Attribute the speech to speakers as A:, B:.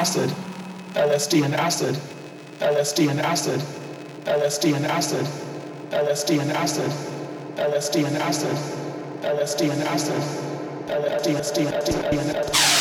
A: acid, LSD and acid,
B: LSD and acid, LSD and acid, LSD and acid, LSD and acid, LSD and acid, LSD and acid, LSD and acid.